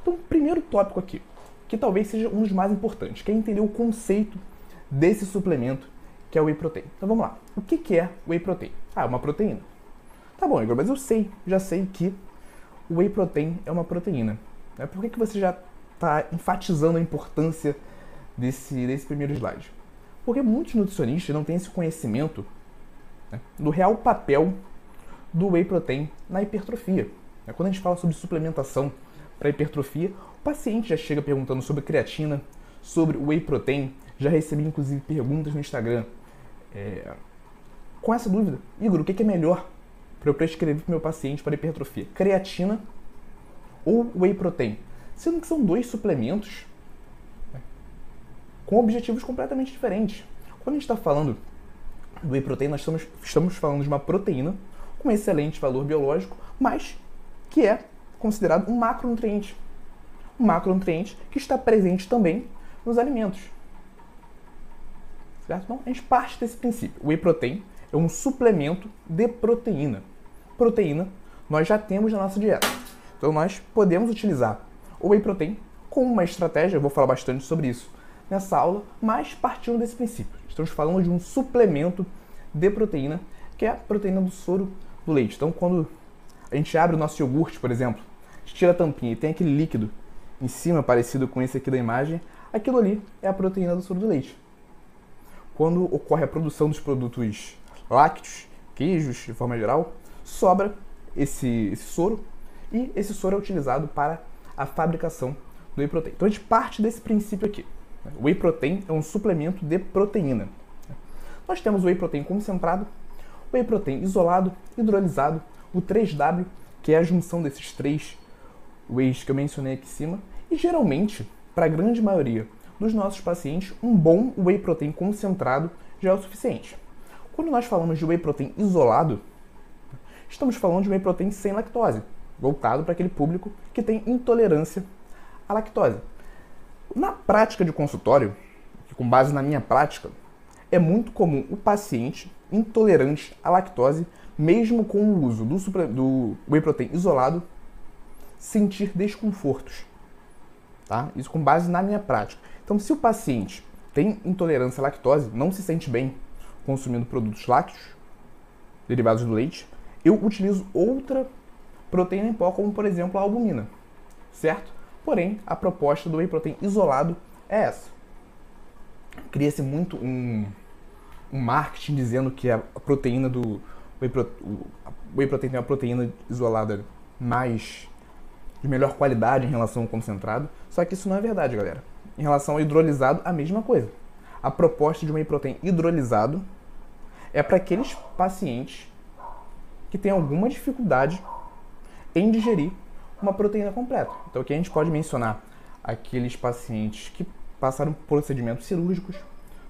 Então, primeiro tópico aqui, que talvez seja um dos mais importantes, que é entender o conceito desse suplemento que é o whey protein. Então vamos lá. O que, que é whey protein? Ah, é uma proteína. Tá bom, Igor, mas eu sei, já sei que o whey protein é uma proteína. Né? Por que, que você já está enfatizando a importância desse, desse primeiro slide? Porque muitos nutricionistas não têm esse conhecimento né, do real papel do whey protein na hipertrofia. Né? Quando a gente fala sobre suplementação para hipertrofia, o paciente já chega perguntando sobre creatina, sobre whey protein. Já recebi inclusive perguntas no Instagram é, com essa dúvida. Igor, o que é melhor para eu prescrever para meu paciente para hipertrofia? Creatina ou whey protein? Sendo que são dois suplementos com objetivos completamente diferentes. Quando a gente está falando do whey protein, nós estamos, estamos falando de uma proteína com excelente valor biológico, mas que é considerado um macronutriente. Um macronutriente que está presente também nos alimentos. Certo? Então, a gente parte desse princípio. O whey protein é um suplemento de proteína. Proteína nós já temos na nossa dieta. Então, nós podemos utilizar o whey protein com uma estratégia, eu vou falar bastante sobre isso nessa aula, mas partindo desse princípio. Estamos falando de um suplemento de proteína, que é a proteína do soro do leite. Então, quando a gente abre o nosso iogurte, por exemplo, tira a tampinha e tem aquele líquido em cima, parecido com esse aqui da imagem, aquilo ali é a proteína do soro do leite. Quando ocorre a produção dos produtos lácteos, queijos, de forma geral, sobra esse, esse soro e esse soro é utilizado para a fabricação do whey protein. Então a gente parte desse princípio aqui. Whey protein é um suplemento de proteína. Nós temos o whey protein concentrado, o whey protein isolado, hidrolisado, o 3W, que é a junção desses três whey's que eu mencionei aqui em cima, e geralmente, para a grande maioria dos nossos pacientes, um bom whey protein concentrado já é o suficiente. Quando nós falamos de whey protein isolado, estamos falando de whey protein sem lactose, voltado para aquele público que tem intolerância à lactose. Na prática de consultório, com base na minha prática, é muito comum o paciente intolerante à lactose, mesmo com o uso do, do whey protein isolado, sentir desconfortos. Tá? Isso com base na minha prática. Então, se o paciente tem intolerância à lactose, não se sente bem consumindo produtos lácteos, derivados do leite, eu utilizo outra proteína em pó, como por exemplo a albumina, certo? Porém, a proposta do whey protein isolado é essa. Cria-se muito um, um marketing dizendo que a proteína do whey, pro, o whey protein tem uma proteína isolada mais de melhor qualidade em relação ao concentrado, só que isso não é verdade, galera. Em relação ao hidrolisado, a mesma coisa. A proposta de um whey protein hidrolisado é para aqueles pacientes que têm alguma dificuldade em digerir uma proteína completa. Então aqui a gente pode mencionar aqueles pacientes que passaram por procedimentos cirúrgicos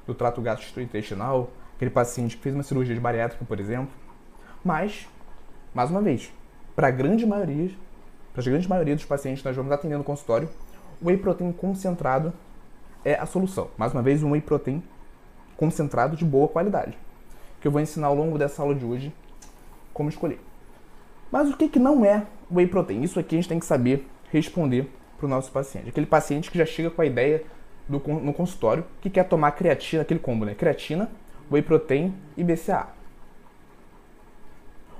do trato gastrointestinal, aquele paciente que fez uma cirurgia de bariátrica, por exemplo. Mas, mais uma vez, para a grande maioria, para a grande maioria dos pacientes que nós vamos atendendo no consultório, o whey protein concentrado é a solução. Mais uma vez, um whey protein concentrado de boa qualidade, que eu vou ensinar ao longo dessa aula de hoje como escolher. Mas o que, que não é whey protein? Isso aqui a gente tem que saber responder para o nosso paciente. Aquele paciente que já chega com a ideia do, no consultório que quer tomar creatina, aquele combo, né? Creatina, whey protein e BCA.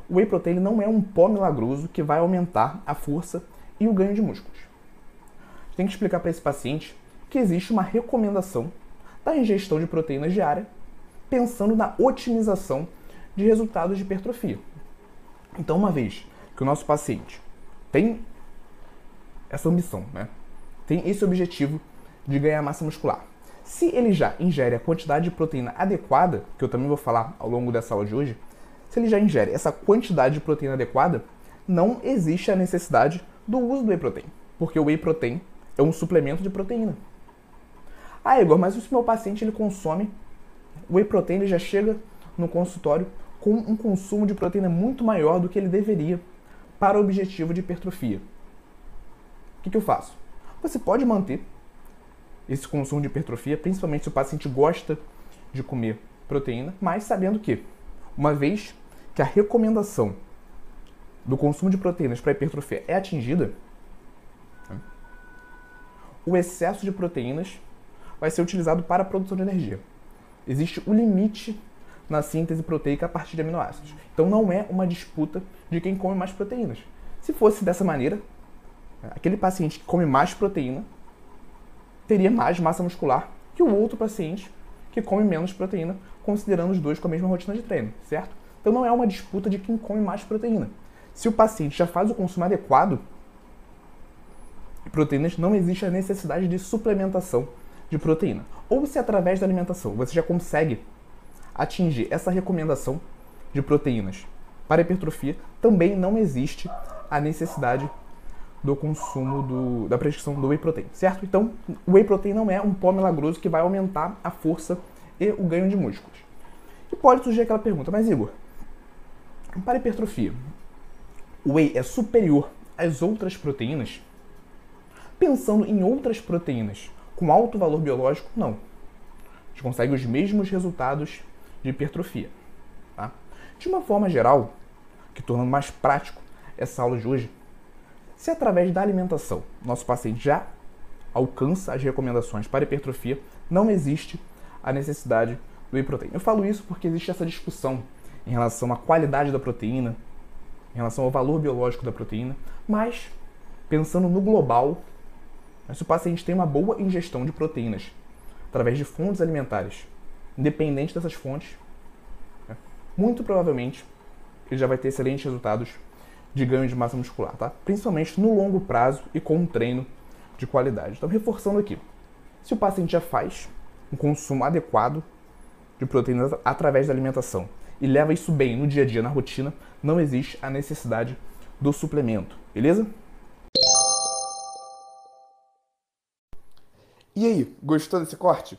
O whey protein não é um pó milagroso que vai aumentar a força e o ganho de músculos. Tem que explicar para esse paciente que existe uma recomendação da ingestão de proteínas diária, pensando na otimização de resultados de hipertrofia. Então, uma vez que o nosso paciente tem essa ambição, né? tem esse objetivo de ganhar massa muscular, se ele já ingere a quantidade de proteína adequada, que eu também vou falar ao longo dessa aula de hoje, se ele já ingere essa quantidade de proteína adequada, não existe a necessidade do uso do whey protein, porque o whey protein é um suplemento de proteína. Ah, Igor, mas se o meu paciente ele consome whey protein, ele já chega no consultório com um consumo de proteína muito maior do que ele deveria para o objetivo de hipertrofia. O que, que eu faço? Você pode manter esse consumo de hipertrofia, principalmente se o paciente gosta de comer proteína, mas sabendo que, uma vez que a recomendação do consumo de proteínas para hipertrofia é atingida, o excesso de proteínas vai ser utilizado para a produção de energia. Existe o um limite na síntese proteica a partir de aminoácidos. Então não é uma disputa de quem come mais proteínas. Se fosse dessa maneira, aquele paciente que come mais proteína teria mais massa muscular que o outro paciente que come menos proteína, considerando os dois com a mesma rotina de treino, certo? Então não é uma disputa de quem come mais proteína. Se o paciente já faz o consumo adequado de proteínas, não existe a necessidade de suplementação de proteína. Ou se através da alimentação você já consegue atingir essa recomendação de proteínas para hipertrofia, também não existe a necessidade do consumo do, da prescrição do whey protein, certo? Então, o whey protein não é um pó milagroso que vai aumentar a força e o ganho de músculos. E pode surgir aquela pergunta, mas Igor, para hipertrofia, o whey é superior às outras proteínas? Pensando em outras proteínas com alto valor biológico, não. A gente consegue os mesmos resultados de hipertrofia. Tá? De uma forma geral, que tornando mais prático essa aula de hoje, se através da alimentação nosso paciente já alcança as recomendações para hipertrofia, não existe a necessidade do whey protein. Eu falo isso porque existe essa discussão em relação à qualidade da proteína, em relação ao valor biológico da proteína, mas pensando no global, se o paciente tem uma boa ingestão de proteínas através de fontes alimentares, independente dessas fontes, né, muito provavelmente ele já vai ter excelentes resultados de ganho de massa muscular, tá? Principalmente no longo prazo e com um treino de qualidade. Então, reforçando aqui, se o paciente já faz um consumo adequado de proteínas através da alimentação e leva isso bem no dia a dia, na rotina, não existe a necessidade do suplemento, beleza? E aí, gostou desse corte?